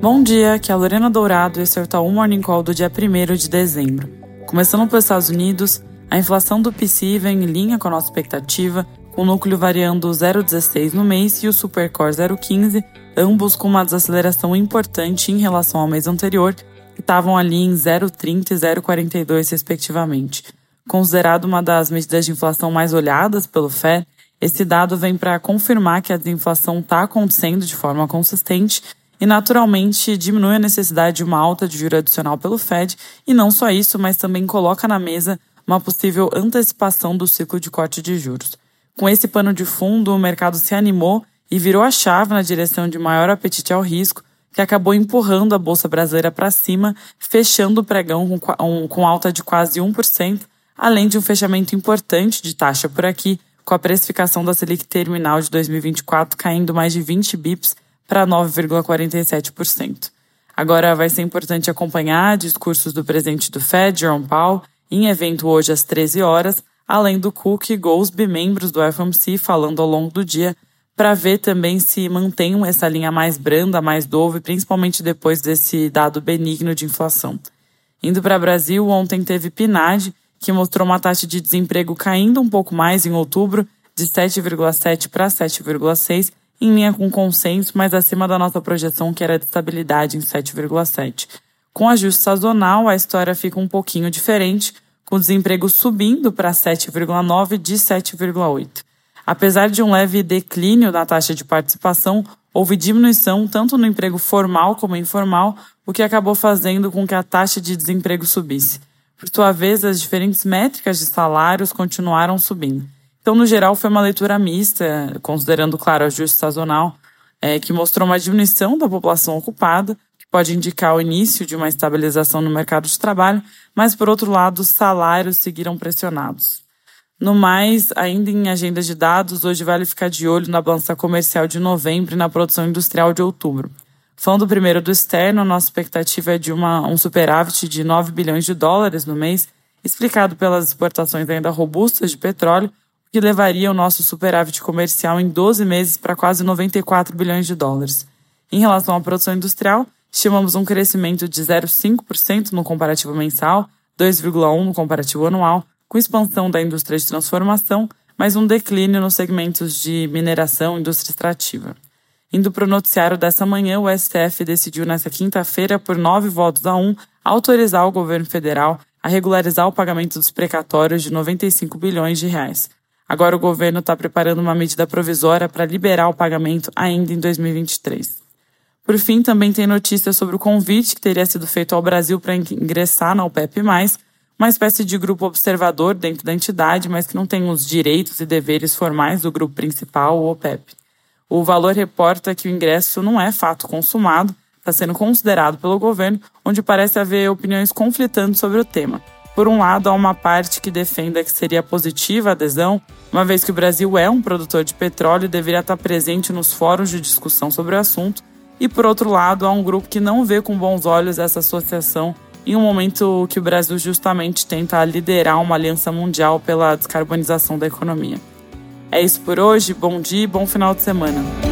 Bom dia, aqui é a Lorena Dourado e esse é o Itaú Morning Call do dia 1 de dezembro. Começando pelos Estados Unidos, a inflação do PCI vem em linha com a nossa expectativa, com o núcleo variando 0,16 no mês e o Supercore 0,15, ambos com uma desaceleração importante em relação ao mês anterior, que estavam ali em 0,30 e 0,42 respectivamente. Considerado uma das medidas de inflação mais olhadas pelo FED, esse dado vem para confirmar que a desinflação está acontecendo de forma consistente e naturalmente diminui a necessidade de uma alta de juro adicional pelo Fed, e não só isso, mas também coloca na mesa uma possível antecipação do ciclo de corte de juros. Com esse pano de fundo, o mercado se animou e virou a chave na direção de maior apetite ao risco, que acabou empurrando a Bolsa Brasileira para cima, fechando o pregão com, com alta de quase 1%, além de um fechamento importante de taxa por aqui, com a precificação da Selic terminal de 2024 caindo mais de 20 bips para 9,47%. Agora vai ser importante acompanhar discursos do presidente do Fed, Jerome Powell, em evento hoje às 13 horas, além do Cook e Goldsby, membros do FOMC, falando ao longo do dia, para ver também se mantém essa linha mais branda, mais dove, principalmente depois desse dado benigno de inflação. Indo para Brasil, ontem teve PNAD, que mostrou uma taxa de desemprego caindo um pouco mais em outubro, de 7,7 para 7,6, em linha com consenso, mas acima da nossa projeção, que era de estabilidade em 7,7. Com ajuste sazonal, a história fica um pouquinho diferente, com o desemprego subindo para 7,9 de 7,8. Apesar de um leve declínio na taxa de participação, houve diminuição tanto no emprego formal como informal, o que acabou fazendo com que a taxa de desemprego subisse. Por sua vez, as diferentes métricas de salários continuaram subindo. Então, no geral, foi uma leitura mista, considerando, claro, o ajuste sazonal, é, que mostrou uma diminuição da população ocupada, que pode indicar o início de uma estabilização no mercado de trabalho, mas, por outro lado, os salários seguiram pressionados. No mais, ainda em agenda de dados, hoje vale ficar de olho na balança comercial de novembro e na produção industrial de outubro. Falando primeiro do externo, nossa expectativa é de uma, um superávit de 9 bilhões de dólares no mês, explicado pelas exportações ainda robustas de petróleo, que levaria o nosso superávit comercial em 12 meses para quase 94 bilhões de dólares. Em relação à produção industrial, estimamos um crescimento de 0,5% no comparativo mensal, 2,1% no comparativo anual, com expansão da indústria de transformação, mas um declínio nos segmentos de mineração e indústria extrativa. Indo para o noticiário dessa manhã, o STF decidiu nesta quinta-feira, por nove votos a um, autorizar o governo federal a regularizar o pagamento dos precatórios de 95 bilhões de reais. Agora o governo está preparando uma medida provisória para liberar o pagamento ainda em 2023. Por fim, também tem notícia sobre o convite que teria sido feito ao Brasil para ingressar na OPEP+, uma espécie de grupo observador dentro da entidade, mas que não tem os direitos e deveres formais do grupo principal, o OPEP. O valor reporta que o ingresso não é fato consumado, está sendo considerado pelo governo, onde parece haver opiniões conflitantes sobre o tema. Por um lado, há uma parte que defenda que seria positiva a adesão, uma vez que o Brasil é um produtor de petróleo e deveria estar presente nos fóruns de discussão sobre o assunto, e por outro lado, há um grupo que não vê com bons olhos essa associação em um momento que o Brasil justamente tenta liderar uma aliança mundial pela descarbonização da economia. É isso por hoje, bom dia e bom final de semana.